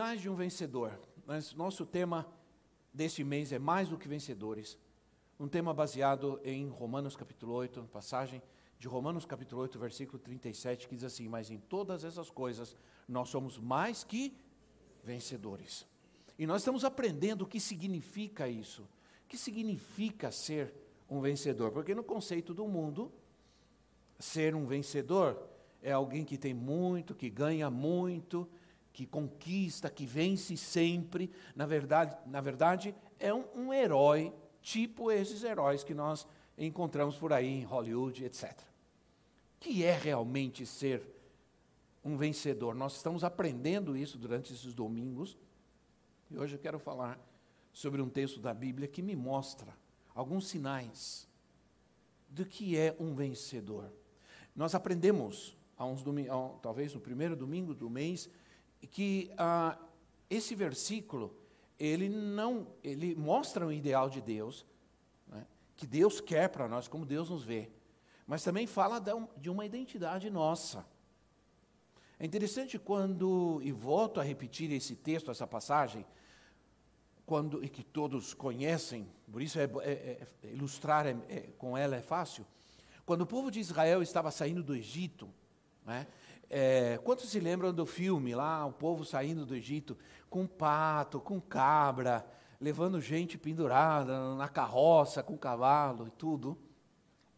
Sinais de um vencedor. Mas nosso tema deste mês é mais do que vencedores. Um tema baseado em Romanos capítulo 8, passagem de Romanos capítulo 8, versículo 37, que diz assim: Mas em todas essas coisas nós somos mais que vencedores. E nós estamos aprendendo o que significa isso. O que significa ser um vencedor? Porque no conceito do mundo, ser um vencedor é alguém que tem muito, que ganha muito, que conquista, que vence sempre, na verdade, na verdade é um, um herói, tipo esses heróis que nós encontramos por aí em Hollywood, etc. Que é realmente ser um vencedor? Nós estamos aprendendo isso durante esses domingos, e hoje eu quero falar sobre um texto da Bíblia que me mostra alguns sinais do que é um vencedor. Nós aprendemos, há uns talvez no primeiro domingo do mês, que ah, esse versículo ele não ele mostra o ideal de Deus, né, que Deus quer para nós, como Deus nos vê, mas também fala de uma identidade nossa. É interessante quando, e volto a repetir esse texto, essa passagem, quando, e que todos conhecem, por isso é, é, é ilustrar é, é, com ela é fácil. Quando o povo de Israel estava saindo do Egito, né, é, quantos se lembram do filme lá, o povo saindo do Egito com pato, com cabra, levando gente pendurada na carroça, com cavalo e tudo?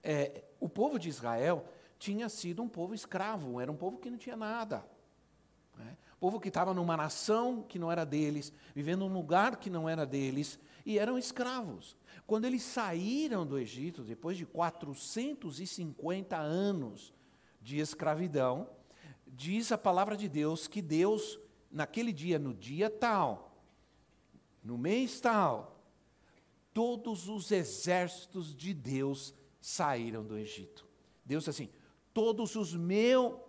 É, o povo de Israel tinha sido um povo escravo, era um povo que não tinha nada. Né? Povo que estava numa nação que não era deles, vivendo num lugar que não era deles, e eram escravos. Quando eles saíram do Egito, depois de 450 anos de escravidão, diz a palavra de Deus que Deus, naquele dia, no dia tal, no mês tal, todos os exércitos de Deus saíram do Egito. Deus assim, todos os meu,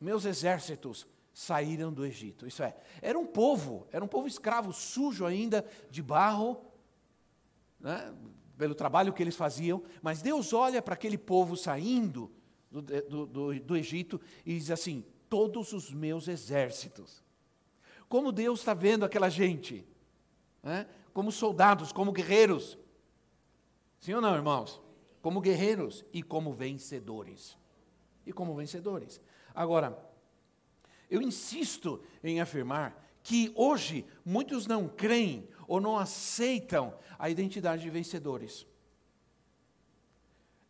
meus exércitos saíram do Egito. Isso é, era um povo, era um povo escravo, sujo ainda, de barro, né, pelo trabalho que eles faziam, mas Deus olha para aquele povo saindo do, do, do, do Egito e diz assim: todos os meus exércitos. Como Deus está vendo aquela gente? Né? Como soldados, como guerreiros. Sim ou não, irmãos? Como guerreiros e como vencedores. E como vencedores. Agora, eu insisto em afirmar que hoje muitos não creem ou não aceitam a identidade de vencedores.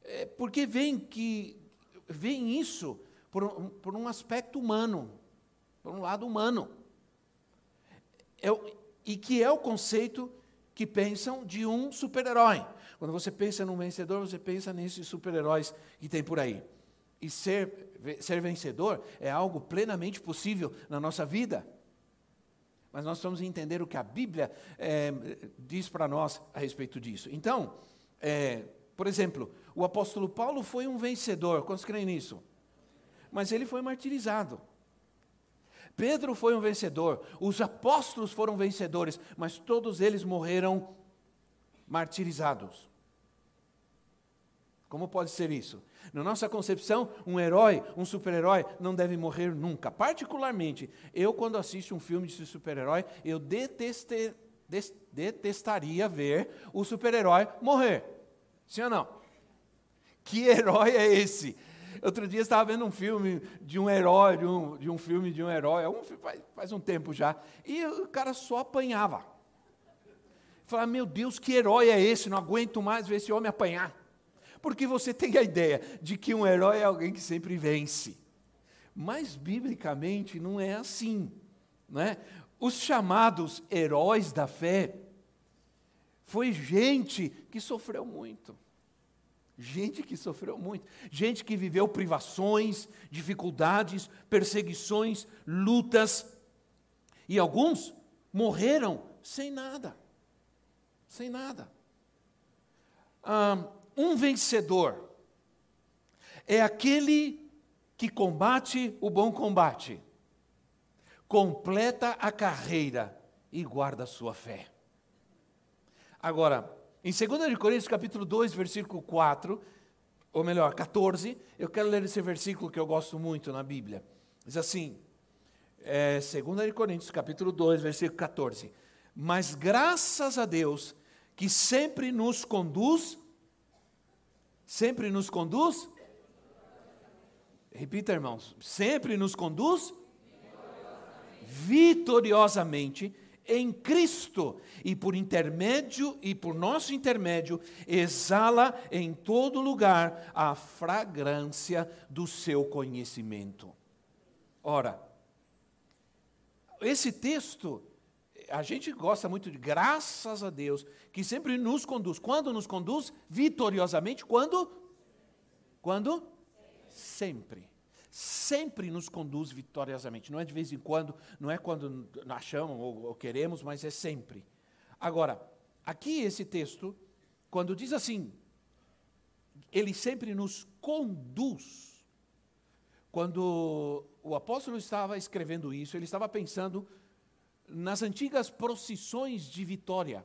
É porque veem que veem isso por um, por um aspecto humano, por um lado humano. É, e que é o conceito que pensam de um super-herói. Quando você pensa num vencedor, você pensa nesses super-heróis que tem por aí. E ser, ser vencedor é algo plenamente possível na nossa vida. Mas nós vamos entender o que a Bíblia é, diz para nós a respeito disso. Então, é, por exemplo, o apóstolo Paulo foi um vencedor. Quantos creem nisso? Mas ele foi martirizado. Pedro foi um vencedor, os apóstolos foram vencedores, mas todos eles morreram martirizados. Como pode ser isso? Na nossa concepção, um herói, um super-herói, não deve morrer nunca. Particularmente, eu, quando assisto um filme de super-herói, eu deteste, detestaria ver o super-herói morrer. Sim ou não? Que herói é esse? Outro dia estava vendo um filme de um herói, de um, de um filme de um herói, um, faz, faz um tempo já, e o cara só apanhava. Falava, meu Deus, que herói é esse? Não aguento mais ver esse homem apanhar. Porque você tem a ideia de que um herói é alguém que sempre vence. Mas, biblicamente, não é assim. Não é? Os chamados heróis da fé foi gente que sofreu muito Gente que sofreu muito, gente que viveu privações, dificuldades, perseguições, lutas, e alguns morreram sem nada. Sem nada. Um vencedor é aquele que combate o bom combate, completa a carreira e guarda a sua fé. Agora, em 2 Coríntios capítulo 2, versículo 4, ou melhor, 14, eu quero ler esse versículo que eu gosto muito na Bíblia. Diz assim, é, 2 Coríntios capítulo 2, versículo 14. Mas graças a Deus que sempre nos conduz, sempre nos conduz, repita irmãos, sempre nos conduz vitoriosamente em Cristo e por intermédio e por nosso intermédio exala em todo lugar a fragrância do seu conhecimento. Ora, esse texto a gente gosta muito de graças a Deus que sempre nos conduz. Quando nos conduz? Vitoriosamente. Quando? Quando? Sempre sempre nos conduz vitoriosamente. Não é de vez em quando, não é quando achamos ou, ou queremos, mas é sempre. Agora, aqui esse texto, quando diz assim, ele sempre nos conduz. Quando o apóstolo estava escrevendo isso, ele estava pensando nas antigas procissões de vitória.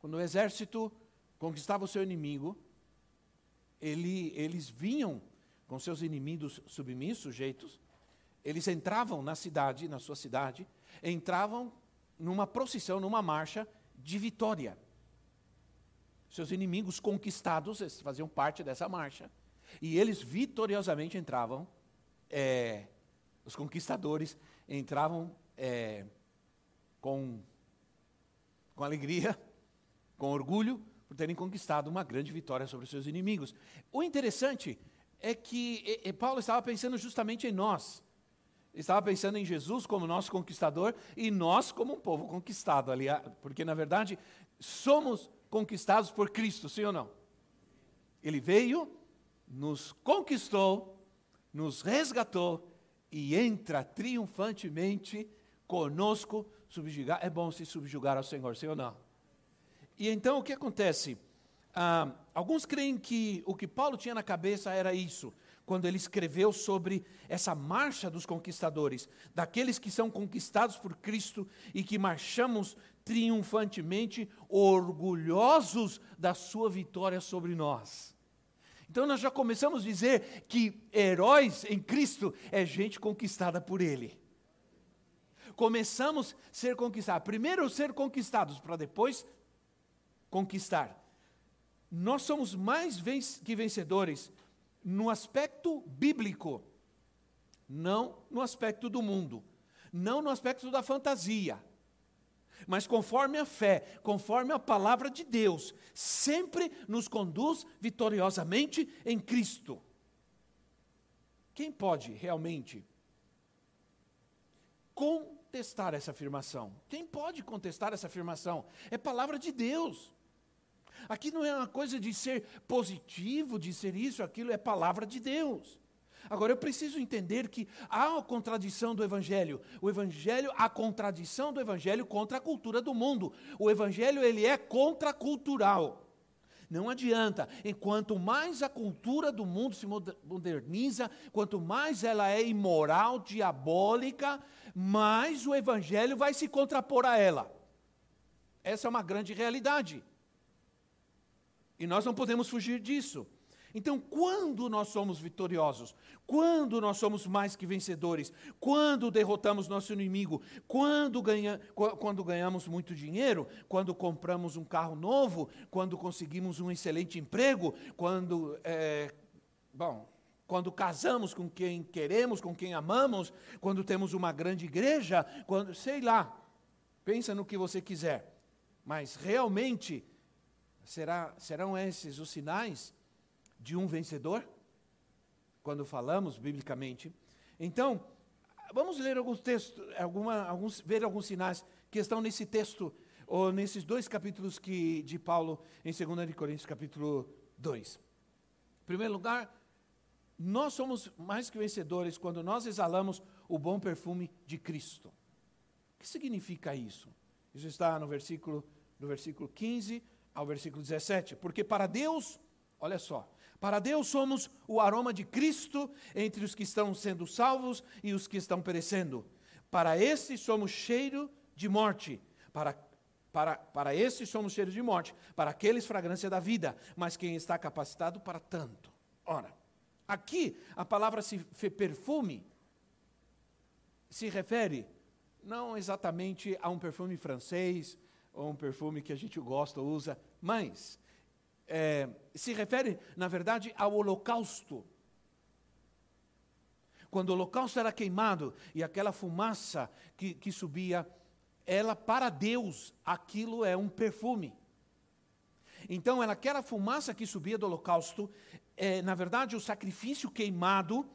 Quando o exército conquistava o seu inimigo, ele, eles vinham com seus inimigos submissos, sujeitos, eles entravam na cidade, na sua cidade, entravam numa procissão, numa marcha de vitória. Seus inimigos conquistados faziam parte dessa marcha. E eles vitoriosamente entravam, é, os conquistadores entravam é, com, com alegria, com orgulho, por terem conquistado uma grande vitória sobre seus inimigos. O interessante é que e, Paulo estava pensando justamente em nós. Estava pensando em Jesus como nosso conquistador e nós como um povo conquistado ali, porque na verdade somos conquistados por Cristo, sim ou não? Ele veio, nos conquistou, nos resgatou e entra triunfantemente conosco subjugar. É bom se subjugar ao Senhor, sim ou não? E então o que acontece? Ah, alguns creem que o que Paulo tinha na cabeça era isso, quando ele escreveu sobre essa marcha dos conquistadores, daqueles que são conquistados por Cristo e que marchamos triunfantemente, orgulhosos da sua vitória sobre nós. Então nós já começamos a dizer que heróis em Cristo é gente conquistada por Ele. Começamos a ser conquistados. Primeiro ser conquistados, para depois conquistar nós somos mais que vencedores no aspecto bíblico, não no aspecto do mundo, não no aspecto da fantasia, mas conforme a fé, conforme a palavra de Deus, sempre nos conduz vitoriosamente em Cristo. Quem pode realmente contestar essa afirmação? Quem pode contestar essa afirmação? É palavra de Deus. Aqui não é uma coisa de ser positivo, de ser isso, aquilo, é palavra de Deus. Agora eu preciso entender que há a contradição do evangelho. O evangelho, a contradição do evangelho contra a cultura do mundo. O evangelho ele é contracultural. Não adianta, enquanto mais a cultura do mundo se moderniza, quanto mais ela é imoral, diabólica, mais o evangelho vai se contrapor a ela. Essa é uma grande realidade. E nós não podemos fugir disso. Então, quando nós somos vitoriosos, quando nós somos mais que vencedores, quando derrotamos nosso inimigo, quando, ganha, quando ganhamos muito dinheiro, quando compramos um carro novo, quando conseguimos um excelente emprego, quando, é, bom, quando casamos com quem queremos, com quem amamos, quando temos uma grande igreja, quando, sei lá, pensa no que você quiser. Mas realmente Será, serão esses os sinais de um vencedor? Quando falamos biblicamente. Então, vamos ler alguns textos, alguma, alguns, ver alguns sinais que estão nesse texto, ou nesses dois capítulos que, de Paulo, em 2 Coríntios, capítulo 2. Em primeiro lugar, nós somos mais que vencedores quando nós exalamos o bom perfume de Cristo. O que significa isso? Isso está no versículo, no versículo 15 ao versículo 17. Porque para Deus, olha só, para Deus somos o aroma de Cristo entre os que estão sendo salvos e os que estão perecendo. Para esse somos cheiro de morte, para para, para esses somos cheiros de morte, para aqueles fragrância da vida, mas quem está capacitado para tanto. Ora, aqui a palavra se, perfume se refere não exatamente a um perfume francês, ou um perfume que a gente gosta, usa, mas é, se refere, na verdade, ao holocausto. Quando o holocausto era queimado e aquela fumaça que, que subia ela para Deus, aquilo é um perfume. Então, ela, aquela fumaça que subia do holocausto, é, na verdade, o sacrifício queimado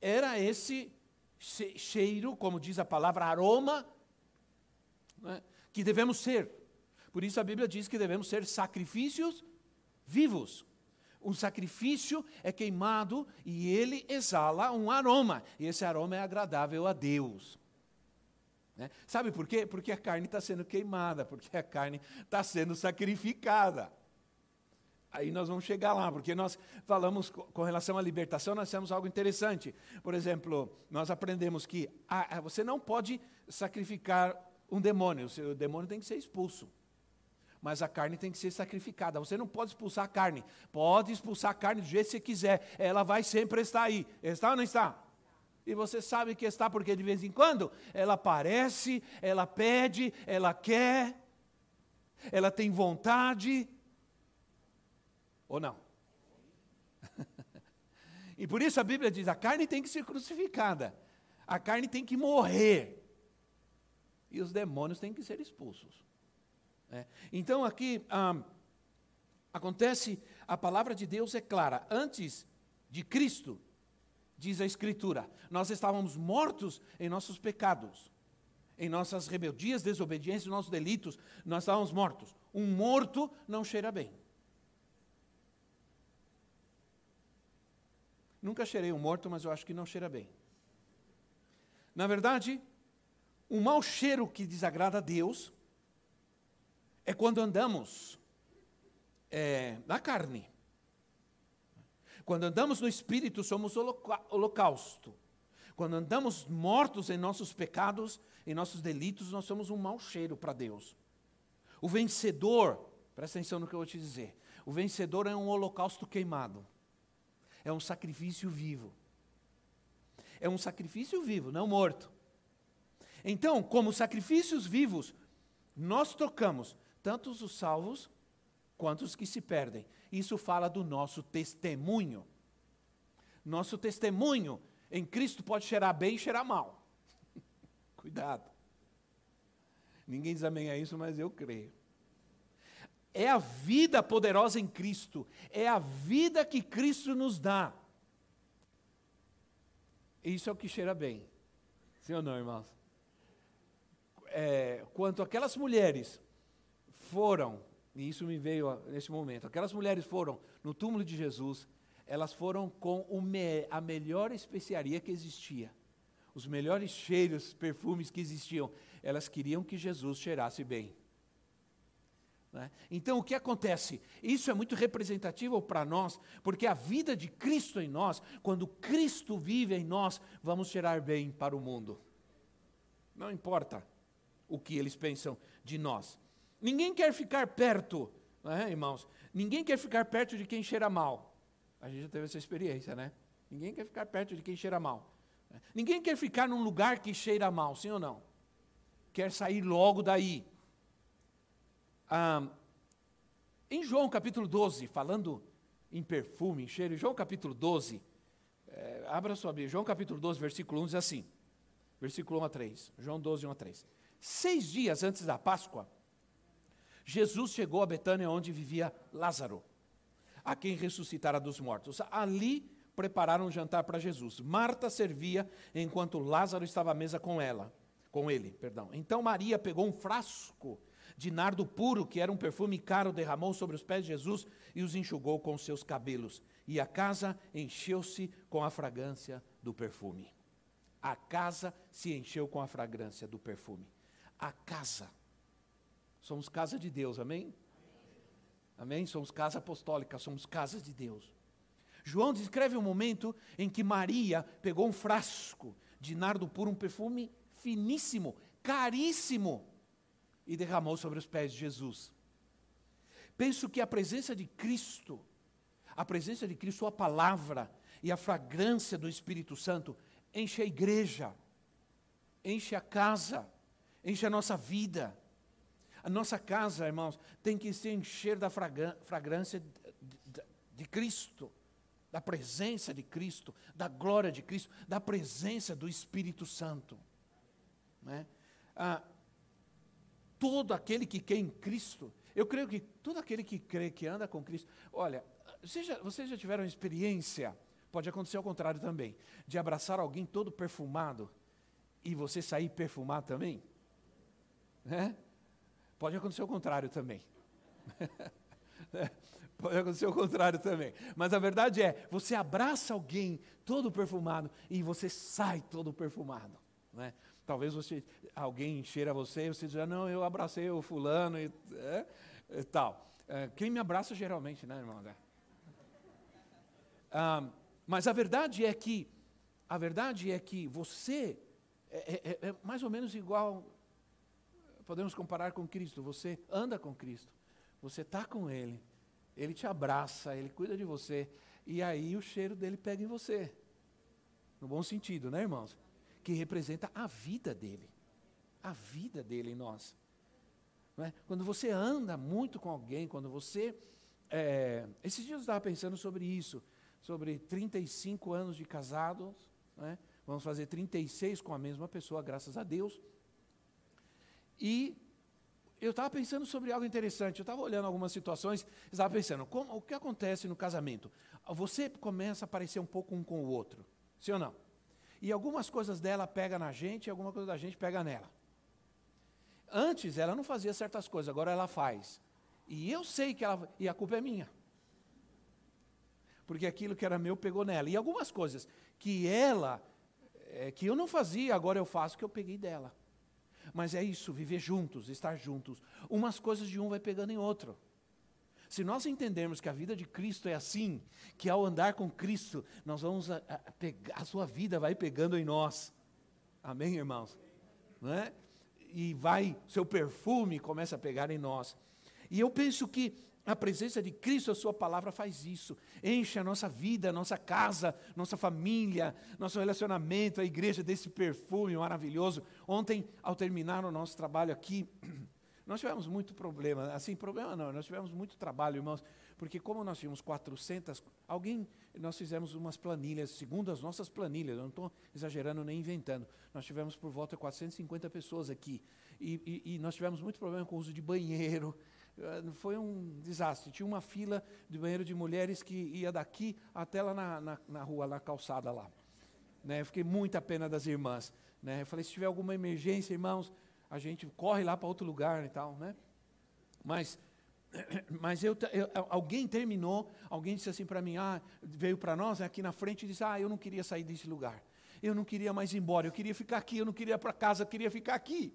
era esse cheiro, como diz a palavra, aroma, né, que devemos ser. Por isso a Bíblia diz que devemos ser sacrifícios vivos. Um sacrifício é queimado e ele exala um aroma, e esse aroma é agradável a Deus. Né? Sabe por quê? Porque a carne está sendo queimada, porque a carne está sendo sacrificada. Aí nós vamos chegar lá, porque nós falamos com relação à libertação, nós temos algo interessante. Por exemplo, nós aprendemos que você não pode sacrificar um demônio, o demônio tem que ser expulso. Mas a carne tem que ser sacrificada. Você não pode expulsar a carne. Pode expulsar a carne do jeito que você quiser. Ela vai sempre estar aí. Está ou não está? E você sabe que está porque de vez em quando ela aparece, ela pede, ela quer, ela tem vontade. Ou não? e por isso a Bíblia diz: a carne tem que ser crucificada, a carne tem que morrer, e os demônios têm que ser expulsos. É. Então aqui ah, acontece, a palavra de Deus é clara: antes de Cristo, diz a Escritura. Nós estávamos mortos em nossos pecados, em nossas rebeldias, desobediências, nossos delitos, nós estávamos mortos. Um morto não cheira bem. Nunca cheirei um morto, mas eu acho que não cheira bem. Na verdade, um mau cheiro que desagrada a Deus é quando andamos é, na carne. Quando andamos no Espírito, somos holocausto. Quando andamos mortos em nossos pecados, em nossos delitos, nós somos um mau cheiro para Deus. O vencedor, presta atenção no que eu vou te dizer. O vencedor é um holocausto queimado. É um sacrifício vivo. É um sacrifício vivo, não morto. Então, como sacrifícios vivos, nós tocamos tanto os salvos quanto os que se perdem. Isso fala do nosso testemunho. Nosso testemunho em Cristo pode cheirar bem e cheirar mal. Cuidado. Ninguém diz amém a isso, mas eu creio. É a vida poderosa em Cristo. É a vida que Cristo nos dá. Isso é o que cheira bem. Sim ou não, irmãos? É, quanto aquelas mulheres foram e isso me veio nesse momento. Aquelas mulheres foram no túmulo de Jesus, elas foram com me, a melhor especiaria que existia, os melhores cheiros, perfumes que existiam. Elas queriam que Jesus cheirasse bem. Né? Então, o que acontece? Isso é muito representativo para nós, porque a vida de Cristo em nós, quando Cristo vive em nós, vamos cheirar bem para o mundo. Não importa o que eles pensam de nós. Ninguém quer ficar perto, é, irmãos? Ninguém quer ficar perto de quem cheira mal. A gente já teve essa experiência, né? Ninguém quer ficar perto de quem cheira mal. Ninguém quer ficar num lugar que cheira mal, sim ou não? Quer sair logo daí. Ah, em João capítulo 12, falando em perfume, em cheiro, João capítulo 12, é, abra sua Bíblia, João capítulo 12, versículo 1 diz assim, versículo 1 a 3, João 12, 1 a 3. Seis dias antes da Páscoa, Jesus chegou a Betânia, onde vivia Lázaro, a quem ressuscitara dos mortos. Ali prepararam um jantar para Jesus. Marta servia enquanto Lázaro estava à mesa com ela, com ele, perdão. Então Maria pegou um frasco de nardo puro, que era um perfume caro, derramou sobre os pés de Jesus e os enxugou com seus cabelos. E a casa encheu-se com a fragrância do perfume. A casa se encheu com a fragrância do perfume. A casa. Somos casa de Deus, amém? Amém? Somos casa apostólica, somos casa de Deus. João descreve um momento em que Maria pegou um frasco de nardo puro, um perfume finíssimo, caríssimo, e derramou sobre os pés de Jesus. Penso que a presença de Cristo, a presença de Cristo, a palavra e a fragrância do Espírito Santo enche a igreja, enche a casa, enche a nossa vida. A nossa casa, irmãos, tem que se encher da fragrância de, Cristo, da presença de Cristo, da glória de Cristo, da presença do Espírito Santo. Né? Ah, todo aquele que crê em Cristo, eu creio que todo aquele que crê que anda com Cristo, olha, vocês já, vocês já tiveram experiência, pode acontecer ao contrário também, de abraçar alguém todo perfumado e você sair perfumado também? Né? Pode acontecer o contrário também. Pode acontecer o contrário também. Mas a verdade é, você abraça alguém todo perfumado e você sai todo perfumado. Né? Talvez você, alguém cheira você e você diz, não, eu abracei o fulano e, é, e tal. É, quem me abraça geralmente, né, irmão? Ah, mas a verdade é que, a verdade é que você é, é, é mais ou menos igual podemos comparar com Cristo. Você anda com Cristo, você está com Ele, Ele te abraça, Ele cuida de você, e aí o cheiro dele pega em você. No bom sentido, né, irmãos? Que representa a vida dele. A vida dele em nós. É? Quando você anda muito com alguém, quando você. É, esses dias eu estava pensando sobre isso, sobre 35 anos de casados, é? vamos fazer 36 com a mesma pessoa, graças a Deus. E eu estava pensando sobre algo interessante. Eu estava olhando algumas situações, estava pensando, como, o que acontece no casamento? Você começa a parecer um pouco um com o outro, sim ou não? E algumas coisas dela pega na gente, e alguma coisa da gente pega nela. Antes ela não fazia certas coisas, agora ela faz. E eu sei que ela. E a culpa é minha. Porque aquilo que era meu pegou nela. E algumas coisas que ela. É, que eu não fazia, agora eu faço, que eu peguei dela. Mas é isso, viver juntos, estar juntos. Umas coisas de um vai pegando em outro. Se nós entendermos que a vida de Cristo é assim, que ao andar com Cristo, nós vamos a, a, pegar, a sua vida vai pegando em nós. Amém, irmãos? Não é? E vai, seu perfume começa a pegar em nós. E eu penso que a presença de Cristo, a Sua palavra faz isso. Enche a nossa vida, a nossa casa, nossa família, nosso relacionamento, a igreja desse perfume maravilhoso. Ontem, ao terminar o nosso trabalho aqui, nós tivemos muito problema. Assim, problema não, nós tivemos muito trabalho, irmãos, porque como nós tínhamos 400, alguém, nós fizemos umas planilhas, segundo as nossas planilhas, eu não estou exagerando nem inventando, nós tivemos por volta de 450 pessoas aqui. E, e, e nós tivemos muito problema com o uso de banheiro, foi um desastre. Tinha uma fila de banheiro de mulheres que ia daqui até lá na, na, na rua, na calçada lá. Né? Fiquei muita pena das irmãs. Né? Eu falei, se tiver alguma emergência, irmãos, a gente corre lá para outro lugar e tal. Né? Mas, mas eu, eu, alguém terminou, alguém disse assim para mim, ah, veio para nós aqui na frente e disse, ah, eu não queria sair desse lugar. Eu não queria mais ir embora, eu queria ficar aqui, eu não queria para casa, eu queria ficar aqui.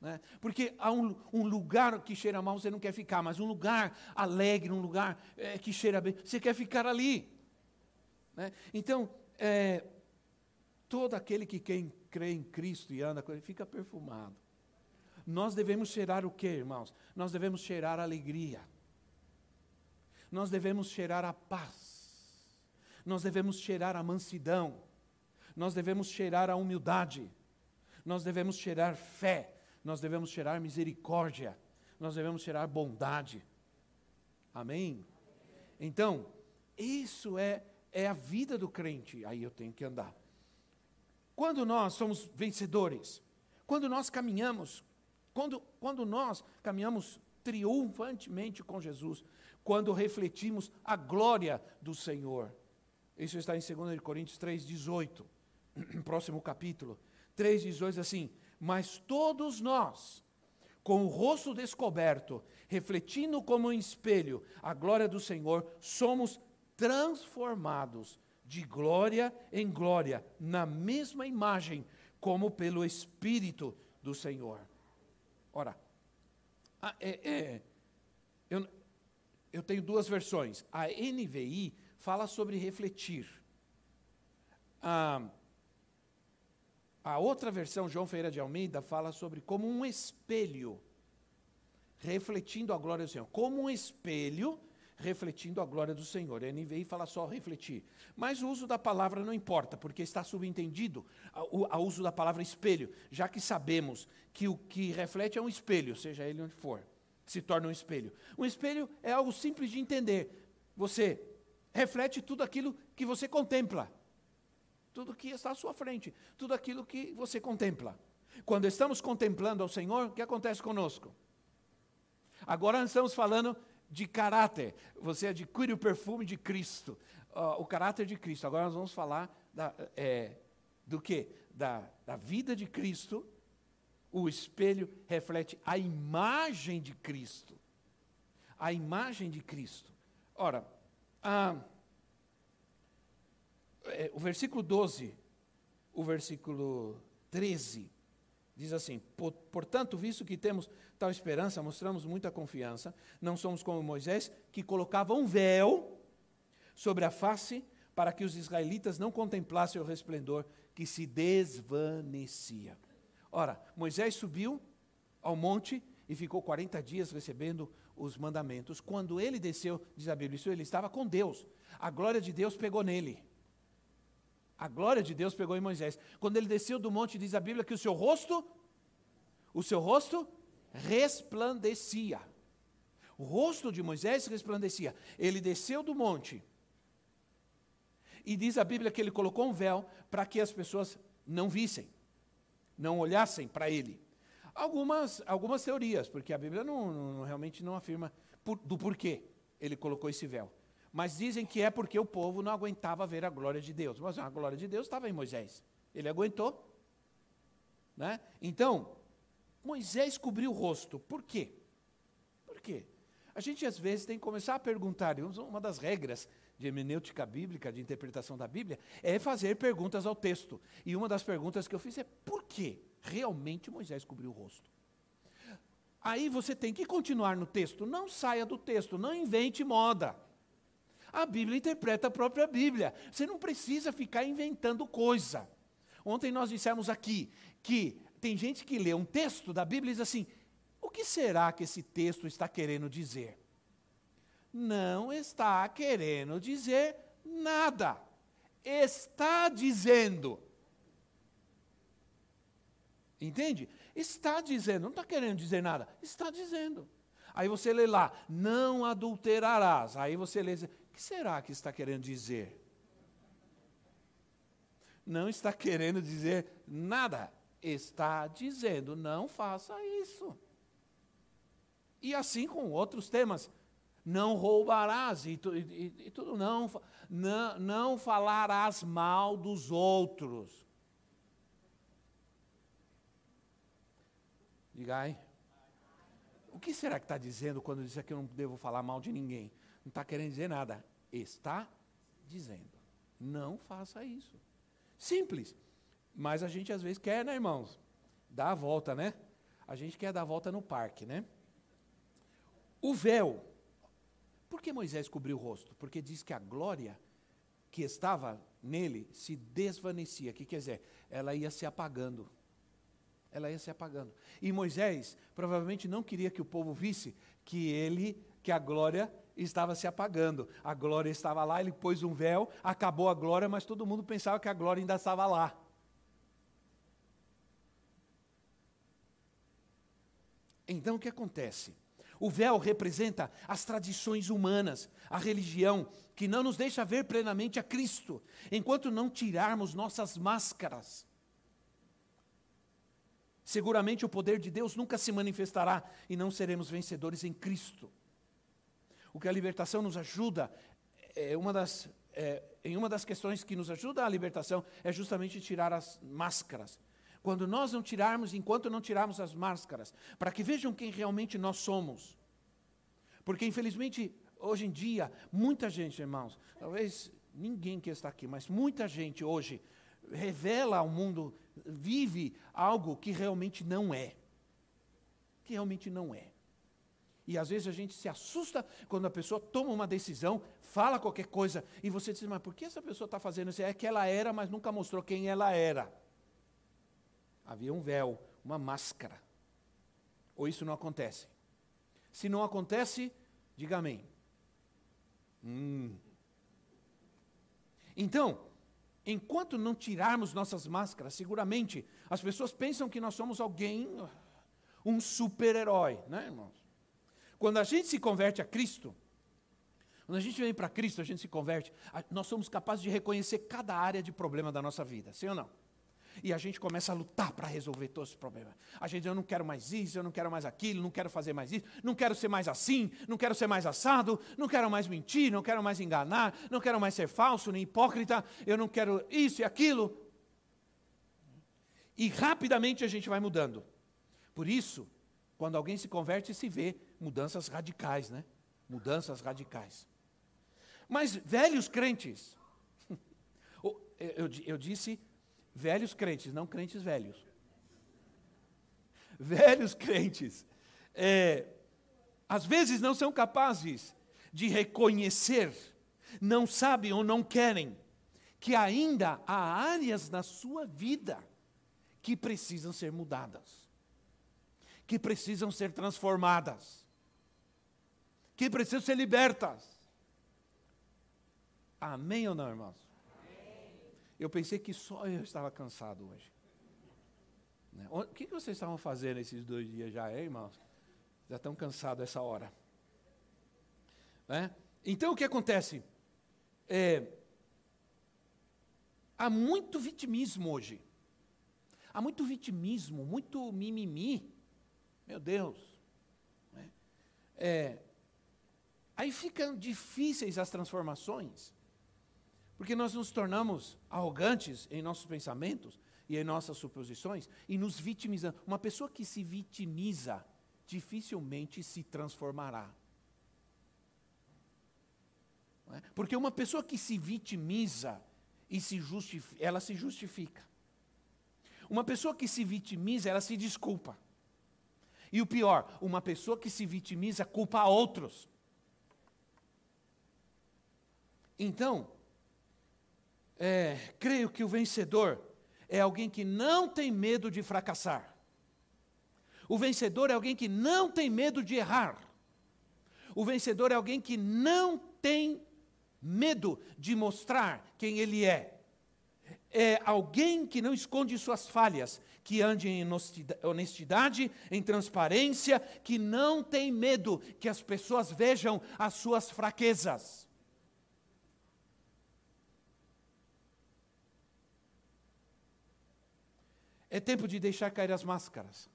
Né? Porque há um, um, lugar que cheira mal, você não quer ficar, mas um lugar alegre, um lugar é, que cheira bem, você quer ficar ali. Né? Então, é, todo aquele que quem crê em Cristo e anda com ele, fica perfumado. Nós devemos cheirar o que, irmãos? Nós devemos cheirar alegria. Nós devemos cheirar a paz. Nós devemos cheirar a mansidão. Nós devemos cheirar a humildade. Nós devemos cheirar fé nós devemos cheirar misericórdia, nós devemos cheirar bondade. Amém? Então, isso é, é a vida do crente, aí eu tenho que andar. Quando nós somos vencedores, quando nós caminhamos, quando, quando nós caminhamos triunfantemente com Jesus, quando refletimos a glória do Senhor. Isso está em 2 Coríntios 3,18, próximo capítulo. 3,18 assim: mas todos nós, com o rosto descoberto, refletindo como um espelho a glória do Senhor, somos transformados de glória em glória, na mesma imagem, como pelo Espírito do Senhor. Ora, é, é, eu, eu tenho duas versões. A NVI fala sobre refletir. A, a outra versão, João Feira de Almeida, fala sobre como um espelho, refletindo a glória do Senhor. Como um espelho, refletindo a glória do Senhor. A NVI fala só refletir. Mas o uso da palavra não importa, porque está subentendido o uso da palavra espelho, já que sabemos que o que reflete é um espelho, seja ele onde for, se torna um espelho. Um espelho é algo simples de entender. Você reflete tudo aquilo que você contempla. Tudo que está à sua frente, tudo aquilo que você contempla. Quando estamos contemplando ao Senhor, o que acontece conosco? Agora estamos falando de caráter. Você adquire o perfume de Cristo, uh, o caráter de Cristo. Agora nós vamos falar da, é, do que? Da, da vida de Cristo. O espelho reflete a imagem de Cristo. A imagem de Cristo. Ora, ah, o versículo 12, o versículo 13 Diz assim: Portanto, visto que temos tal esperança, mostramos muita confiança, não somos como Moisés, que colocava um véu sobre a face para que os israelitas não contemplassem o resplendor que se desvanecia. Ora, Moisés subiu ao monte e ficou 40 dias recebendo os mandamentos. Quando ele desceu, diz a Bíblia, ele estava com Deus. A glória de Deus pegou nele. A glória de Deus pegou em Moisés. Quando ele desceu do monte, diz a Bíblia que o seu rosto, o seu rosto resplandecia. O rosto de Moisés resplandecia. Ele desceu do monte. E diz a Bíblia que ele colocou um véu para que as pessoas não vissem, não olhassem para ele. Algumas, algumas teorias, porque a Bíblia não, não realmente não afirma por, do porquê ele colocou esse véu. Mas dizem que é porque o povo não aguentava ver a glória de Deus. Mas a glória de Deus estava em Moisés. Ele aguentou. Né? Então, Moisés cobriu o rosto. Por quê? Por quê? A gente às vezes tem que começar a perguntar. Uma das regras de hermenêutica bíblica, de interpretação da Bíblia, é fazer perguntas ao texto. E uma das perguntas que eu fiz é: por que realmente Moisés cobriu o rosto? Aí você tem que continuar no texto. Não saia do texto, não invente moda. A Bíblia interpreta a própria Bíblia. Você não precisa ficar inventando coisa. Ontem nós dissemos aqui que tem gente que lê um texto da Bíblia e diz assim: o que será que esse texto está querendo dizer? Não está querendo dizer nada. Está dizendo. Entende? Está dizendo, não está querendo dizer nada, está dizendo. Aí você lê lá, não adulterarás. Aí você lê, que será que está querendo dizer? Não está querendo dizer nada. Está dizendo, não faça isso. E assim com outros temas. Não roubarás e, e, e tudo, não, não, não falarás mal dos outros. Diga aí. O que será que está dizendo quando diz que eu não devo falar mal de ninguém? Não está querendo dizer nada. Está dizendo. Não faça isso. Simples. Mas a gente às vezes quer, né, irmãos? Dar a volta, né? A gente quer dar a volta no parque, né? O véu. Por que Moisés cobriu o rosto? Porque diz que a glória que estava nele se desvanecia. O que quer dizer? Ela ia se apagando. Ela ia se apagando. E Moisés provavelmente não queria que o povo visse que ele, que a glória estava se apagando. A glória estava lá, ele pôs um véu, acabou a glória, mas todo mundo pensava que a glória ainda estava lá. Então o que acontece? O véu representa as tradições humanas, a religião, que não nos deixa ver plenamente a Cristo, enquanto não tirarmos nossas máscaras. Seguramente o poder de Deus nunca se manifestará e não seremos vencedores em Cristo. O que a libertação nos ajuda, é uma das, é, em uma das questões que nos ajuda a libertação, é justamente tirar as máscaras. quando nós não tirarmos, enquanto não tirarmos as máscaras, para que vejam quem realmente nós somos. Porque, infelizmente, hoje em dia, muita gente, irmãos, talvez ninguém que está aqui, mas muita gente hoje revela ao mundo, vive algo que realmente não é. Que realmente não é. E às vezes a gente se assusta quando a pessoa toma uma decisão, fala qualquer coisa, e você diz, mas por que essa pessoa está fazendo isso? É que ela era, mas nunca mostrou quem ela era. Havia um véu, uma máscara. Ou isso não acontece? Se não acontece, diga amém. Hum. Então, enquanto não tirarmos nossas máscaras, seguramente as pessoas pensam que nós somos alguém, um super-herói, né, irmãos? Quando a gente se converte a Cristo, quando a gente vem para Cristo, a gente se converte, nós somos capazes de reconhecer cada área de problema da nossa vida, sim ou não? E a gente começa a lutar para resolver todos os problemas. A gente diz, eu não quero mais isso, eu não quero mais aquilo, não quero fazer mais isso, não quero ser mais assim, não quero ser mais assado, não quero mais mentir, não quero mais enganar, não quero mais ser falso nem hipócrita, eu não quero isso e aquilo. E rapidamente a gente vai mudando. Por isso, quando alguém se converte, se vê mudanças radicais, né? Mudanças radicais. Mas velhos crentes, eu, eu disse Velhos crentes, não crentes velhos. Velhos crentes, é, às vezes não são capazes de reconhecer, não sabem ou não querem, que ainda há áreas na sua vida que precisam ser mudadas, que precisam ser transformadas, que precisam ser libertas. Amém ou não, irmãos? Eu pensei que só eu estava cansado hoje. Né? O que vocês estavam fazendo esses dois dias já, hein, irmãos? Já estão cansados essa hora. Né? Então o que acontece? É, há muito vitimismo hoje. Há muito vitimismo, muito mimimi. Meu Deus. Né? É, aí ficam difíceis as transformações. Porque nós nos tornamos arrogantes em nossos pensamentos e em nossas suposições e nos vitimizamos. Uma pessoa que se vitimiza dificilmente se transformará. É? Porque uma pessoa que se vitimiza e se justifica, ela se justifica. Uma pessoa que se vitimiza, ela se desculpa. E o pior, uma pessoa que se vitimiza culpa a outros. Então, é, creio que o vencedor é alguém que não tem medo de fracassar. O vencedor é alguém que não tem medo de errar. O vencedor é alguém que não tem medo de mostrar quem ele é. É alguém que não esconde suas falhas, que ande em honestidade, em transparência, que não tem medo que as pessoas vejam as suas fraquezas. É tempo de deixar cair as máscaras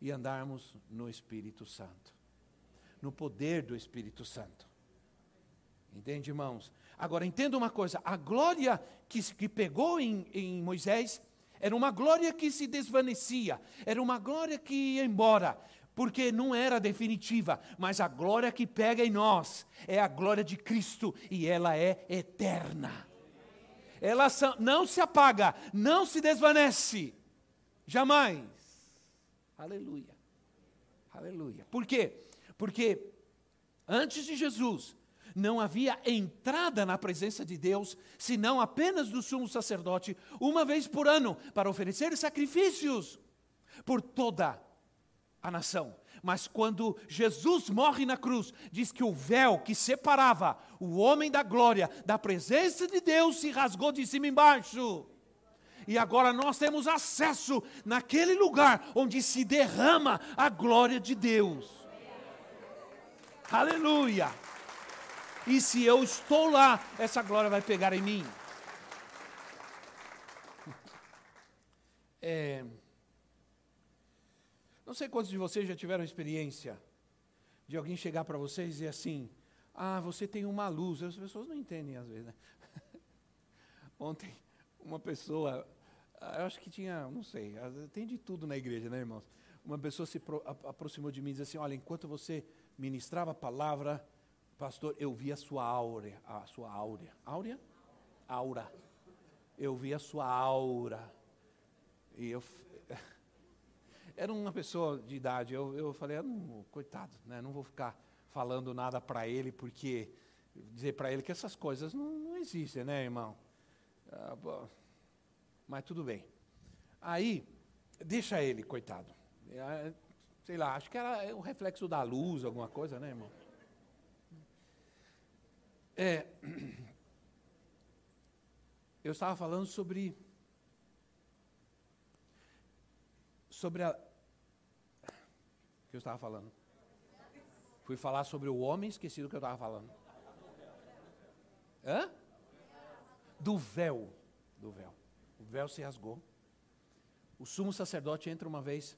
e andarmos no Espírito Santo, no poder do Espírito Santo. Entende, irmãos? Agora, entenda uma coisa: a glória que, que pegou em, em Moisés era uma glória que se desvanecia, era uma glória que ia embora, porque não era definitiva, mas a glória que pega em nós é a glória de Cristo e ela é eterna ela não se apaga, não se desvanece. Jamais. Aleluia. Aleluia. Por quê? Porque antes de Jesus não havia entrada na presença de Deus, senão apenas do sumo sacerdote, uma vez por ano, para oferecer sacrifícios por toda a nação. Mas quando Jesus morre na cruz, diz que o véu que separava o homem da glória da presença de Deus se rasgou de cima embaixo. E agora nós temos acesso naquele lugar onde se derrama a glória de Deus. Aleluia! E se eu estou lá, essa glória vai pegar em mim. É, não sei quantos de vocês já tiveram experiência de alguém chegar para vocês e dizer assim: Ah, você tem uma luz. As pessoas não entendem às vezes. Né? Ontem, uma pessoa Eu acho que tinha, não sei, tem de tudo na igreja, né, irmãos? Uma pessoa se aproximou de mim e disse assim: Olha, enquanto você ministrava a palavra, pastor, eu vi a sua áurea, a sua áurea, áurea? Aura. Eu vi a sua aura. E eu. Era uma pessoa de idade, eu, eu falei, ah, não, coitado, né, não vou ficar falando nada para ele, porque dizer para ele que essas coisas não, não existem, né, irmão? Ah, mas tudo bem. Aí, deixa ele, coitado. É, sei lá, acho que era o reflexo da luz, alguma coisa, né, irmão? É, eu estava falando sobre sobre a que eu estava falando. Fui falar sobre o homem, esqueci do que eu estava falando. Hã? Do véu, do véu. O véu se rasgou. O sumo sacerdote entra uma vez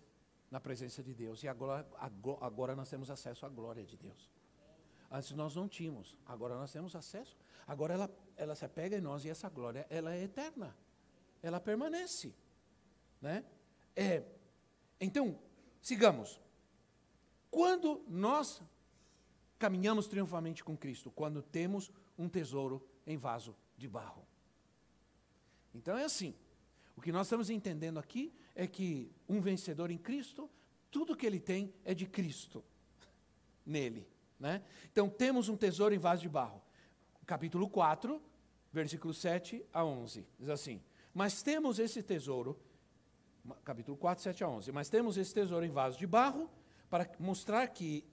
na presença de Deus e agora, agora nós temos acesso à glória de Deus. Antes nós não tínhamos, agora nós temos acesso. Agora ela, ela se apega em nós e essa glória ela é eterna. Ela permanece, né? É. Então, sigamos. Quando nós caminhamos triunfalmente com Cristo, quando temos um tesouro em vaso de barro. Então é assim. O que nós estamos entendendo aqui é que um vencedor em Cristo, tudo que ele tem é de Cristo nele. Né? Então temos um tesouro em vaso de barro. Capítulo 4, versículo 7 a 11. Diz assim: Mas temos esse tesouro, capítulo 4, 7 a 11. Mas temos esse tesouro em vaso de barro para mostrar que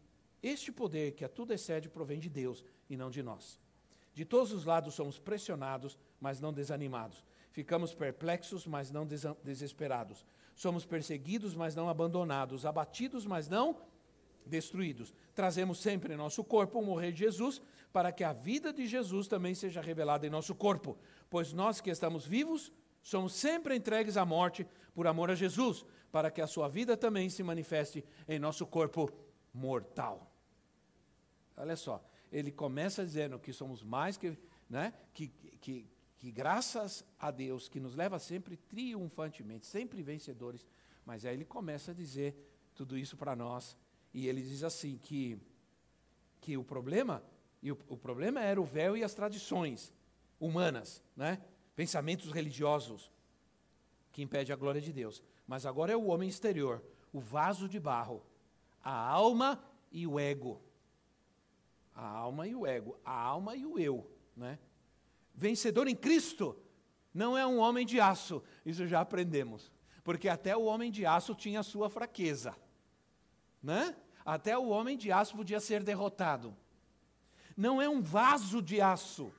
este poder que a tudo excede provém de Deus e não de nós. De todos os lados somos pressionados, mas não desanimados. Ficamos perplexos, mas não desesperados. Somos perseguidos, mas não abandonados. Abatidos, mas não destruídos. Trazemos sempre em nosso corpo o morrer de Jesus, para que a vida de Jesus também seja revelada em nosso corpo. Pois nós que estamos vivos, somos sempre entregues à morte por amor a Jesus, para que a sua vida também se manifeste em nosso corpo mortal. Olha só, ele começa dizendo que somos mais que, né, que, que, que graças a Deus, que nos leva sempre triunfantemente, sempre vencedores, mas aí ele começa a dizer tudo isso para nós, e ele diz assim que, que o problema, e o, o problema era o véu e as tradições humanas, né, pensamentos religiosos, que impede a glória de Deus. Mas agora é o homem exterior, o vaso de barro, a alma e o ego. A alma e o ego, a alma e o eu, né? Vencedor em Cristo não é um homem de aço, isso já aprendemos. Porque até o homem de aço tinha sua fraqueza, né? Até o homem de aço podia ser derrotado. Não é um vaso de aço,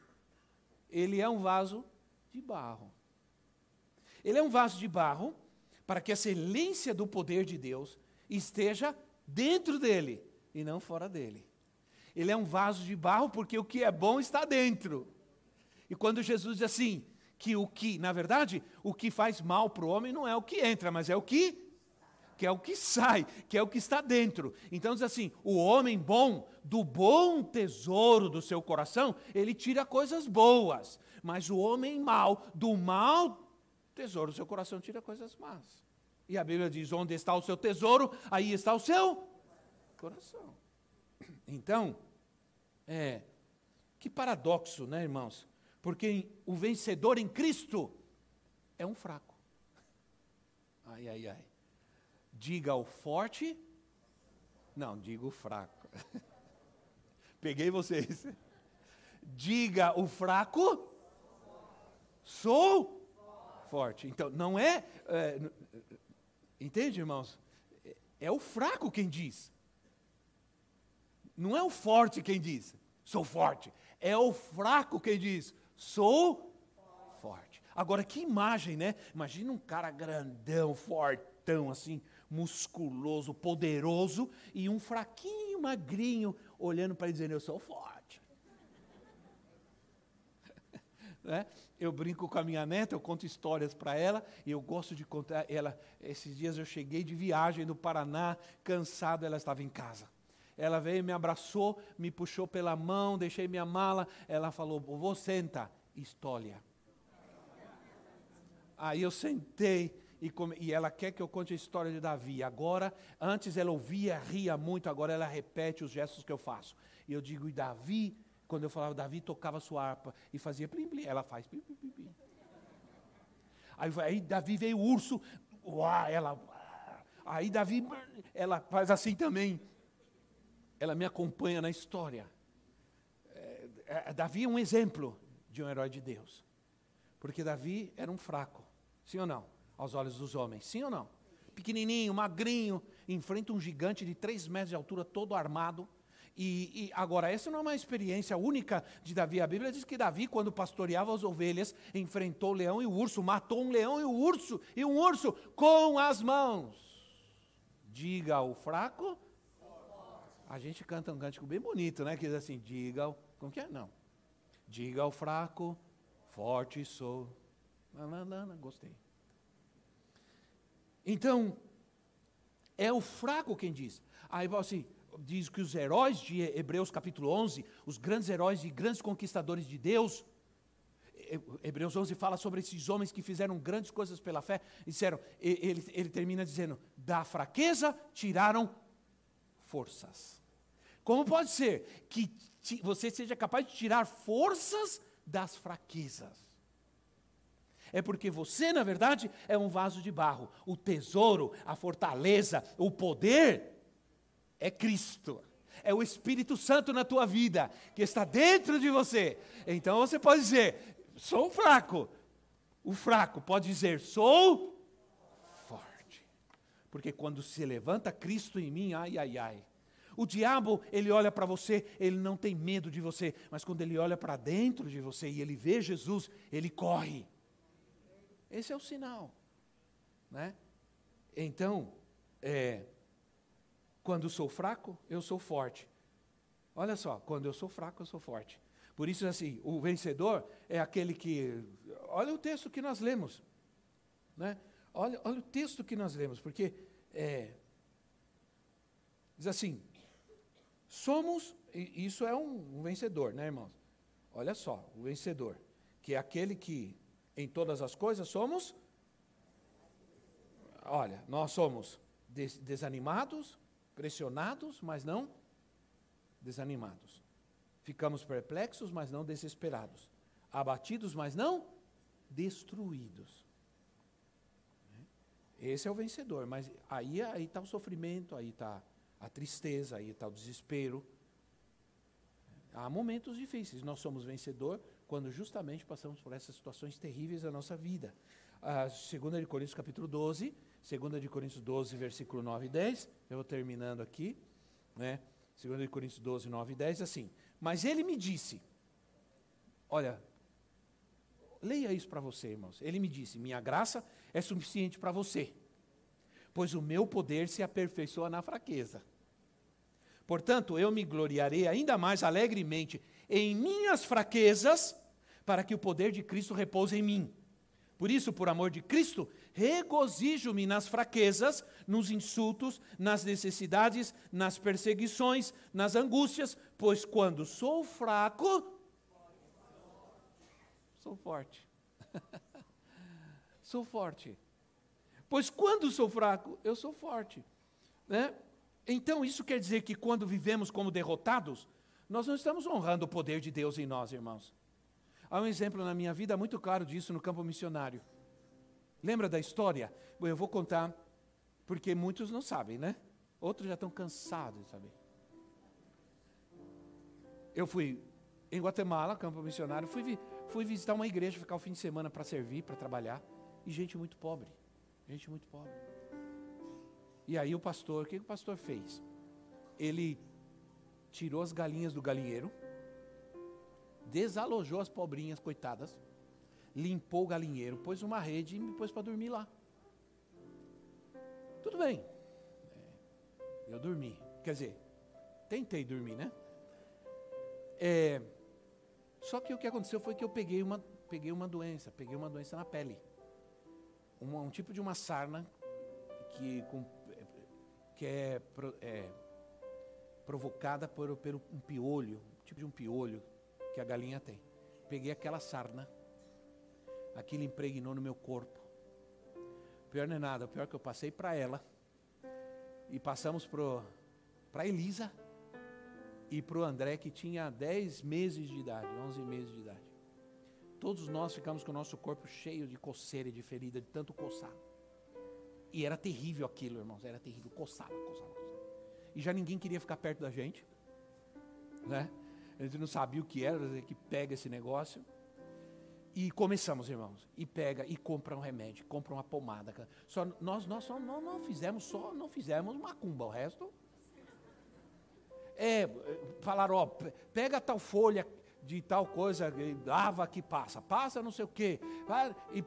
ele é um vaso de barro. Ele é um vaso de barro para que a excelência do poder de Deus esteja dentro dele e não fora dele. Ele é um vaso de barro porque o que é bom está dentro. E quando Jesus diz assim, que o que, na verdade, o que faz mal para o homem não é o que entra, mas é o que que é o que sai, que é o que está dentro. Então diz assim: o homem bom, do bom tesouro do seu coração, ele tira coisas boas, mas o homem mau, do mau tesouro seu coração tira coisas más. E a Bíblia diz: onde está o seu tesouro, aí está o seu coração. Então, é, que paradoxo, né, irmãos? Porque o vencedor em Cristo é um fraco. Ai, ai, ai. Diga o forte, não, diga o fraco. Peguei vocês. Diga o fraco, sou forte. Então, não é, é. Entende, irmãos? É o fraco quem diz. Não é o forte quem diz, sou forte. É o fraco quem diz, sou forte. Agora, que imagem, né? Imagina um cara grandão, fortão, assim, musculoso, poderoso, e um fraquinho, magrinho, olhando para ele dizendo: Eu sou forte. né? Eu brinco com a minha neta, eu conto histórias para ela, e eu gosto de contar. Ela, esses dias eu cheguei de viagem do Paraná, cansado, ela estava em casa. Ela veio, me abraçou, me puxou pela mão, deixei minha mala. Ela falou: Vou senta, história. Aí eu sentei e, come, e, ela quer que eu conte a história de Davi. Agora, antes ela ouvia, ria muito, agora ela repete os gestos que eu faço. E eu digo, e Davi, quando eu falava, Davi tocava sua harpa e fazia plim, plim, ela faz plim, plim, plim. Aí, aí Davi veio o urso, uá, ela. Aí Davi, ela faz assim também. Ela me acompanha na história. É, é, Davi é um exemplo de um herói de Deus. Porque Davi era um fraco, sim ou não? Aos olhos dos homens, sim ou não? Pequenininho, magrinho, enfrenta um gigante de três metros de altura, todo armado. E, e, agora, essa não é uma experiência única de Davi. A Bíblia diz que Davi, quando pastoreava as ovelhas, enfrentou o leão e o urso, matou um leão e o um urso, e um urso com as mãos. Diga ao fraco. A gente canta um cântico bem bonito, né? Que diz assim: diga ao. Como que é? Não. Diga ao fraco, forte sou. Nananana, gostei. Então, é o fraco quem diz. Aí assim, diz que os heróis de Hebreus capítulo 11, os grandes heróis e grandes conquistadores de Deus, Hebreus 11 fala sobre esses homens que fizeram grandes coisas pela fé, disseram, ele, ele termina dizendo, da fraqueza tiraram forças. Como pode ser que você seja capaz de tirar forças das fraquezas. É porque você, na verdade, é um vaso de barro. O tesouro, a fortaleza, o poder é Cristo. É o Espírito Santo na tua vida, que está dentro de você. Então você pode dizer: sou fraco. O fraco pode dizer: sou forte. Porque quando se levanta Cristo em mim, ai, ai, ai, o diabo, ele olha para você, ele não tem medo de você, mas quando ele olha para dentro de você e ele vê Jesus, ele corre. Esse é o sinal, né? Então, é, quando sou fraco, eu sou forte. Olha só, quando eu sou fraco, eu sou forte. Por isso, assim, o vencedor é aquele que. Olha o texto que nós lemos. Né? Olha, olha o texto que nós lemos, porque é, diz assim: Somos, isso é um, um vencedor, né, irmãos? Olha só, o vencedor, que é aquele que em todas as coisas somos. Olha, nós somos des desanimados, pressionados, mas não desanimados. Ficamos perplexos, mas não desesperados. Abatidos, mas não destruídos. Esse é o vencedor, mas aí está o sofrimento, aí está a tristeza, aí está o desespero. Há momentos difíceis. Nós somos vencedor quando justamente passamos por essas situações terríveis da nossa vida. A 2 de Coríntios capítulo 12, 2 de Coríntios 12, versículo 9 e 10, eu vou terminando aqui, né? 2 de Coríntios 12, 9 e 10, assim, mas ele me disse, olha, leia isso para você, irmãos, ele me disse, minha graça é suficiente para você, pois o meu poder se aperfeiçoa na fraqueza. Portanto, eu me gloriarei ainda mais alegremente em minhas fraquezas, para que o poder de Cristo repouse em mim. Por isso, por amor de Cristo, regozijo-me nas fraquezas, nos insultos, nas necessidades, nas perseguições, nas angústias, pois quando sou fraco, sou forte. sou forte. Pois quando sou fraco, eu sou forte. Né? Então, isso quer dizer que quando vivemos como derrotados, nós não estamos honrando o poder de Deus em nós, irmãos. Há um exemplo na minha vida muito claro disso no campo missionário. Lembra da história? Bom, eu vou contar, porque muitos não sabem, né? Outros já estão cansados de saber. Eu fui em Guatemala, campo missionário, fui, fui visitar uma igreja, ficar o fim de semana para servir, para trabalhar, e gente muito pobre. Gente muito pobre. E aí o pastor, o que o pastor fez? Ele tirou as galinhas do galinheiro, desalojou as pobrinhas, coitadas, limpou o galinheiro, pôs uma rede e me pôs para dormir lá. Tudo bem. É, eu dormi. Quer dizer, tentei dormir, né? É, só que o que aconteceu foi que eu peguei uma, peguei uma doença, peguei uma doença na pele uma, um tipo de uma sarna que, com, que é, é, provocada por, por um piolho, um tipo de um piolho que a galinha tem. Peguei aquela sarna, aquilo impregnou no meu corpo. Pior não é nada, o pior é que eu passei para ela. E passamos para Elisa e para o André, que tinha 10 meses de idade, 11 meses de idade. Todos nós ficamos com o nosso corpo cheio de coceira e de ferida, de tanto coçar. E era terrível aquilo, irmãos, era terrível, coçava, coçava, coçava. E já ninguém queria ficar perto da gente, né? A gente não sabia o que era, que pega esse negócio. E começamos, irmãos, e pega e compra um remédio, compra uma pomada. Só nós nós só não, não fizemos só não fizemos macumba, o resto é falaram, ó, pega tal folha de tal coisa, lava que passa, passa não sei o quê. E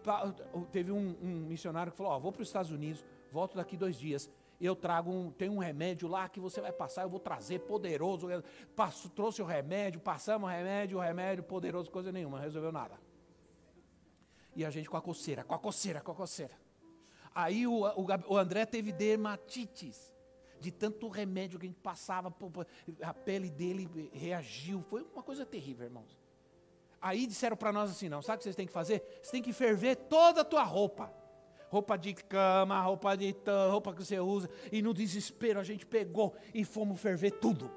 teve um, um missionário que falou, ó, vou para os Estados Unidos, volto daqui dois dias eu trago um, tem um remédio lá que você vai passar, eu vou trazer poderoso. Passo, trouxe o remédio, passamos o remédio, o remédio poderoso, coisa nenhuma, resolveu nada. E a gente com a coceira, com a coceira, com a coceira. Aí o, o, o André teve dermatites, de tanto remédio que a gente passava, a pele dele reagiu. Foi uma coisa terrível, irmãos. Aí disseram para nós assim: não, sabe o que vocês têm que fazer? Você tem que ferver toda a tua roupa. Roupa de cama, roupa de roupa que você usa. E no desespero a gente pegou e fomos ferver tudo.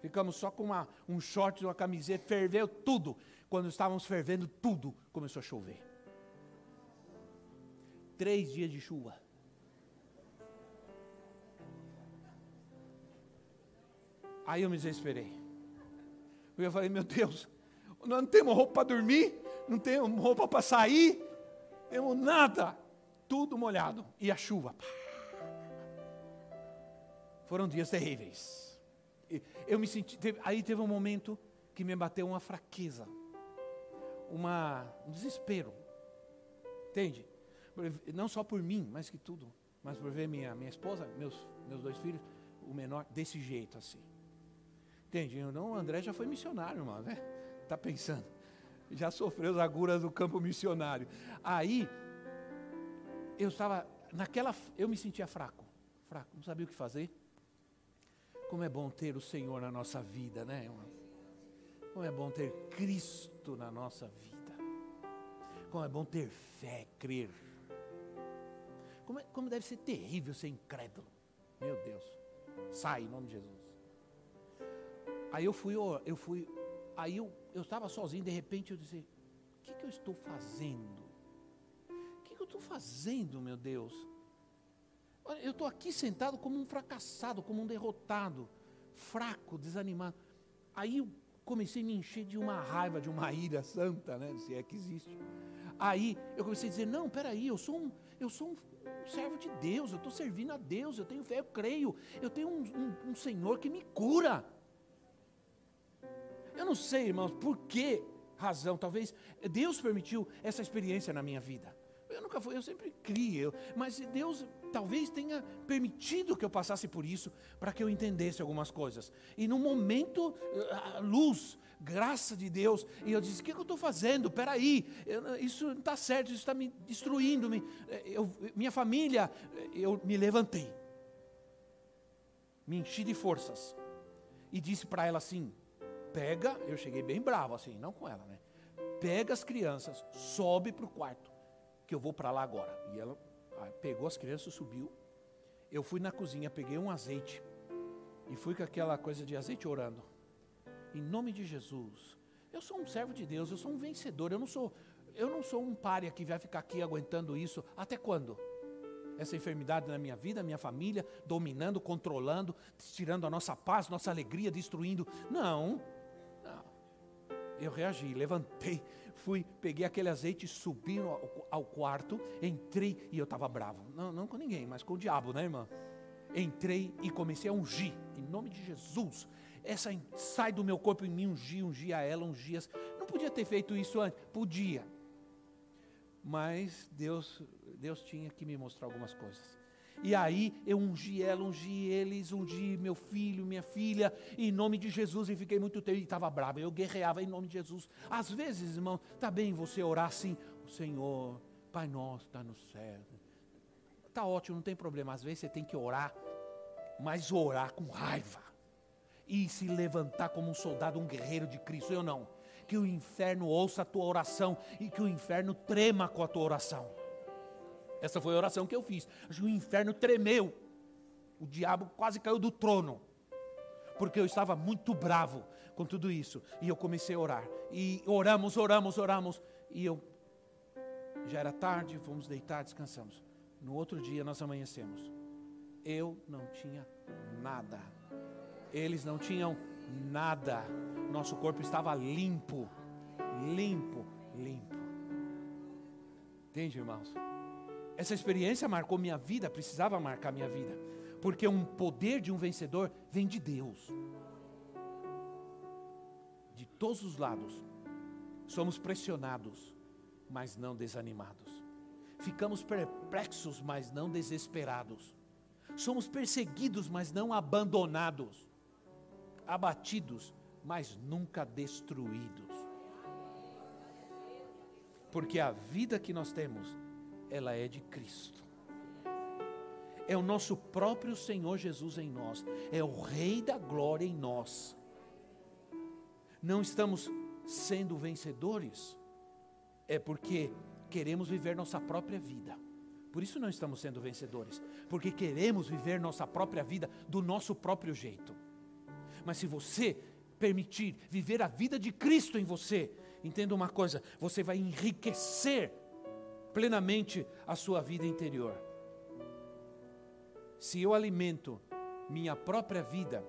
Ficamos só com uma, um short, uma camiseta, ferveu tudo. Quando estávamos fervendo tudo, começou a chover. Três dias de chuva. Aí eu me desesperei. Eu falei, meu Deus, nós não temos roupa para dormir, não temos roupa para sair, temos nada. Tudo molhado. E a chuva. Foram dias terríveis. Eu me senti. Teve, aí teve um momento que me bateu uma fraqueza uma, um desespero. Entende? Não só por mim, mas que tudo. Mas por ver minha, minha esposa, meus, meus dois filhos, o menor, desse jeito assim. Entende? Não, o André já foi missionário, irmão, né? Tá pensando. Já sofreu as aguras do campo missionário. Aí, eu estava, naquela, eu me sentia fraco. Fraco, não sabia o que fazer. Como é bom ter o Senhor na nossa vida, né? Como é bom ter Cristo na nossa vida. Como é bom ter fé, crer. Como, é, como deve ser terrível ser incrédulo. Meu Deus. Sai em nome de Jesus. Aí eu fui, eu fui, aí eu estava sozinho, de repente eu disse: O que, que eu estou fazendo? O que, que eu estou fazendo, meu Deus? Eu estou aqui sentado como um fracassado, como um derrotado, fraco, desanimado. Aí eu comecei a me encher de uma raiva, de uma ira santa, né? Se é que existe. Aí eu comecei a dizer: não, peraí, eu sou um, eu sou um servo de Deus, eu estou servindo a Deus, eu tenho fé, eu creio, eu tenho um, um, um Senhor que me cura. Eu não sei, irmãos, por que razão, talvez Deus permitiu essa experiência na minha vida. Nunca fui, eu sempre criei, mas Deus talvez tenha permitido que eu passasse por isso para que eu entendesse algumas coisas. E no momento, luz, graça de Deus, e eu disse: O que, que eu estou fazendo? Peraí, eu, isso não está certo, isso está me destruindo. Me, eu, minha família, eu me levantei, me enchi de forças e disse para ela assim: Pega, eu cheguei bem bravo assim, não com ela, né? Pega as crianças, sobe para o quarto, que eu vou para lá agora. E ela pegou as crianças, subiu. Eu fui na cozinha, peguei um azeite e fui com aquela coisa de azeite orando. Em nome de Jesus. Eu sou um servo de Deus, eu sou um vencedor, eu não sou eu não sou um pária que vai ficar aqui aguentando isso. Até quando? Essa enfermidade na minha vida, minha família, dominando, controlando, tirando a nossa paz, nossa alegria, destruindo. Não. Eu reagi, levantei, fui, peguei aquele azeite, subi ao, ao quarto, entrei e eu estava bravo. Não, não com ninguém, mas com o diabo, né, irmã? Entrei e comecei a ungir, em nome de Jesus. Essa sai do meu corpo em mim, ungir, ungir a ela, ungir. Não podia ter feito isso antes? Podia. Mas Deus, Deus tinha que me mostrar algumas coisas. E aí eu ungi ela, ungi eles, ungi meu filho, minha filha, em nome de Jesus, e fiquei muito tempo, e estava bravo, eu guerreava em nome de Jesus. Às vezes, irmão, está bem você orar assim, Senhor, Pai nosso, está no céu. Está ótimo, não tem problema. Às vezes você tem que orar, mas orar com raiva. E se levantar como um soldado, um guerreiro de Cristo, eu não. Que o inferno ouça a tua oração e que o inferno trema com a tua oração. Essa foi a oração que eu fiz. O inferno tremeu. O diabo quase caiu do trono. Porque eu estava muito bravo com tudo isso. E eu comecei a orar. E oramos, oramos, oramos. E eu. Já era tarde, fomos deitar, descansamos. No outro dia nós amanhecemos. Eu não tinha nada. Eles não tinham nada. Nosso corpo estava limpo. Limpo, limpo. Entende, irmãos? Essa experiência marcou minha vida, precisava marcar minha vida. Porque um poder de um vencedor vem de Deus. De todos os lados. Somos pressionados, mas não desanimados. Ficamos perplexos, mas não desesperados. Somos perseguidos, mas não abandonados. Abatidos, mas nunca destruídos. Porque a vida que nós temos, ela é de Cristo. É o nosso próprio Senhor Jesus em nós, é o Rei da glória em nós. Não estamos sendo vencedores, é porque queremos viver nossa própria vida. Por isso não estamos sendo vencedores, porque queremos viver nossa própria vida do nosso próprio jeito. Mas se você permitir viver a vida de Cristo em você, entenda uma coisa: você vai enriquecer plenamente a sua vida interior. Se eu alimento minha própria vida,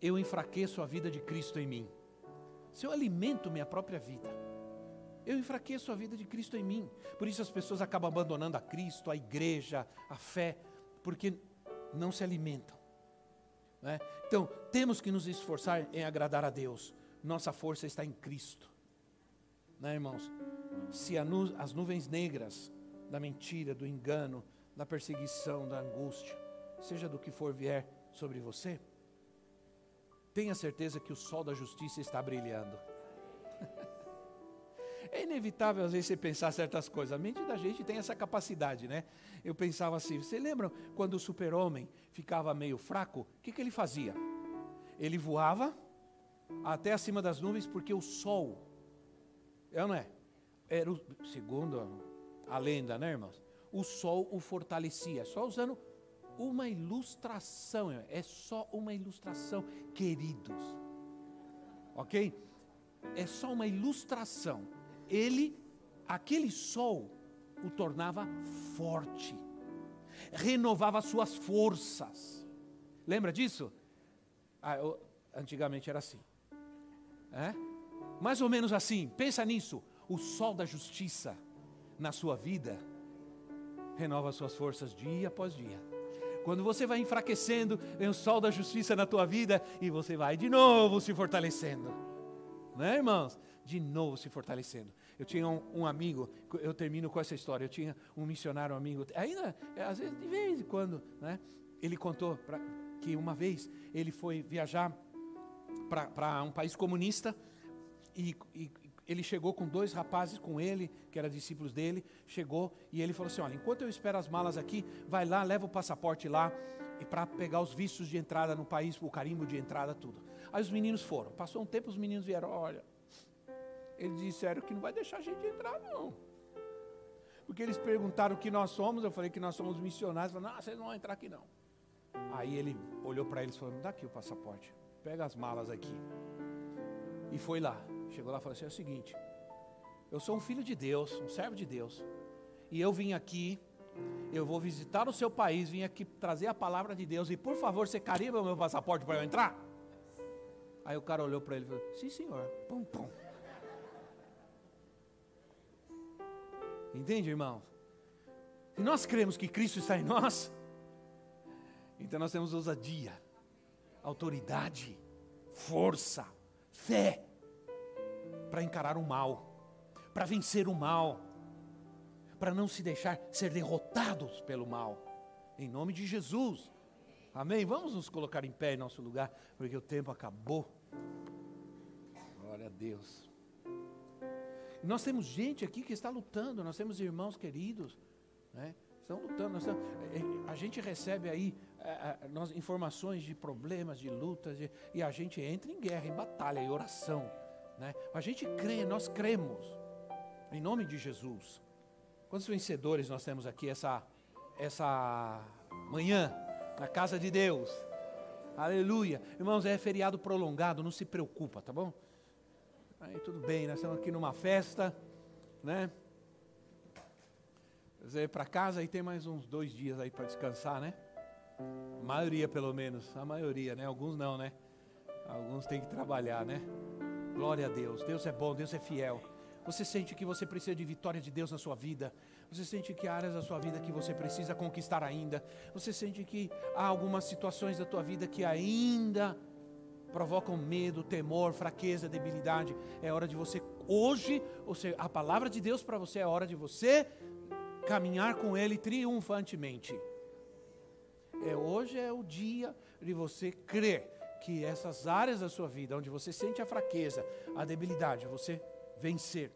eu enfraqueço a vida de Cristo em mim. Se eu alimento minha própria vida, eu enfraqueço a vida de Cristo em mim. Por isso as pessoas acabam abandonando a Cristo, a igreja, a fé, porque não se alimentam. Né? Então, temos que nos esforçar em agradar a Deus. Nossa força está em Cristo. Né, irmãos? Se as nuvens negras da mentira, do engano, da perseguição, da angústia, seja do que for vier sobre você, tenha certeza que o sol da justiça está brilhando. É inevitável às vezes você pensar certas coisas. A mente da gente tem essa capacidade, né? Eu pensava assim, você lembra quando o super-homem ficava meio fraco? O que, que ele fazia? Ele voava até acima das nuvens porque o sol, é ou não é? Era o, segundo a lenda, né, irmãos? O sol o fortalecia, só usando uma ilustração, é só uma ilustração, queridos. Ok? É só uma ilustração ele, aquele sol, o tornava forte, renovava suas forças. Lembra disso? Ah, eu, antigamente era assim. É? Mais ou menos assim, pensa nisso. O sol da justiça na sua vida renova suas forças dia após dia. Quando você vai enfraquecendo, vem o sol da justiça na tua vida e você vai de novo se fortalecendo. Não é, irmãos? De novo se fortalecendo. Eu tinha um, um, amigo, eu termino com essa história. Eu tinha um missionário um amigo, ainda, às vezes, de vez em quando, né? Ele contou pra, que uma vez ele foi viajar para um país comunista e, e, ele chegou com dois rapazes com ele, que eram discípulos dele, chegou e ele falou assim: Olha, enquanto eu espero as malas aqui, vai lá, leva o passaporte lá e para pegar os vistos de entrada no país, o carimbo de entrada, tudo. Aí os meninos foram. Passou um tempo, os meninos vieram: Olha, eles disseram que não vai deixar a gente entrar, não. Porque eles perguntaram o que nós somos, eu falei que nós somos missionários, falaram, não, vocês não vão entrar aqui não. Aí ele olhou para eles e falou, dá aqui o passaporte, pega as malas aqui. E foi lá, chegou lá e falou assim, é o seguinte, eu sou um filho de Deus, um servo de Deus, e eu vim aqui, eu vou visitar o seu país, vim aqui trazer a palavra de Deus, e por favor, você carimba o meu passaporte para eu entrar? Aí o cara olhou para ele e falou, sim senhor, pum, pum. Entende, irmão? E nós cremos que Cristo está em nós, então nós temos ousadia, autoridade, força, fé para encarar o mal, para vencer o mal, para não se deixar ser derrotados pelo mal. Em nome de Jesus. Amém? Vamos nos colocar em pé em nosso lugar, porque o tempo acabou. Glória a Deus. Nós temos gente aqui que está lutando, nós temos irmãos queridos, né? estão lutando. Estamos, é, é, a gente recebe aí é, nós, informações de problemas, de lutas, de, e a gente entra em guerra, em batalha, em oração. Né? A gente crê, nós cremos, em nome de Jesus. Quantos vencedores nós temos aqui essa, essa manhã na casa de Deus? Aleluia. Irmãos, é feriado prolongado, não se preocupa, tá bom? Aí tudo bem, nós estamos aqui numa festa, né? Você para casa e tem mais uns dois dias aí para descansar, né? A maioria, pelo menos. A maioria, né? Alguns não, né? Alguns têm que trabalhar, né? Glória a Deus. Deus é bom, Deus é fiel. Você sente que você precisa de vitória de Deus na sua vida. Você sente que há áreas da sua vida que você precisa conquistar ainda. Você sente que há algumas situações da tua vida que ainda provocam medo, temor, fraqueza, debilidade. É hora de você hoje, ou seja, a palavra de Deus para você é hora de você caminhar com ele triunfantemente. É hoje é o dia de você crer que essas áreas da sua vida, onde você sente a fraqueza, a debilidade, você vencer.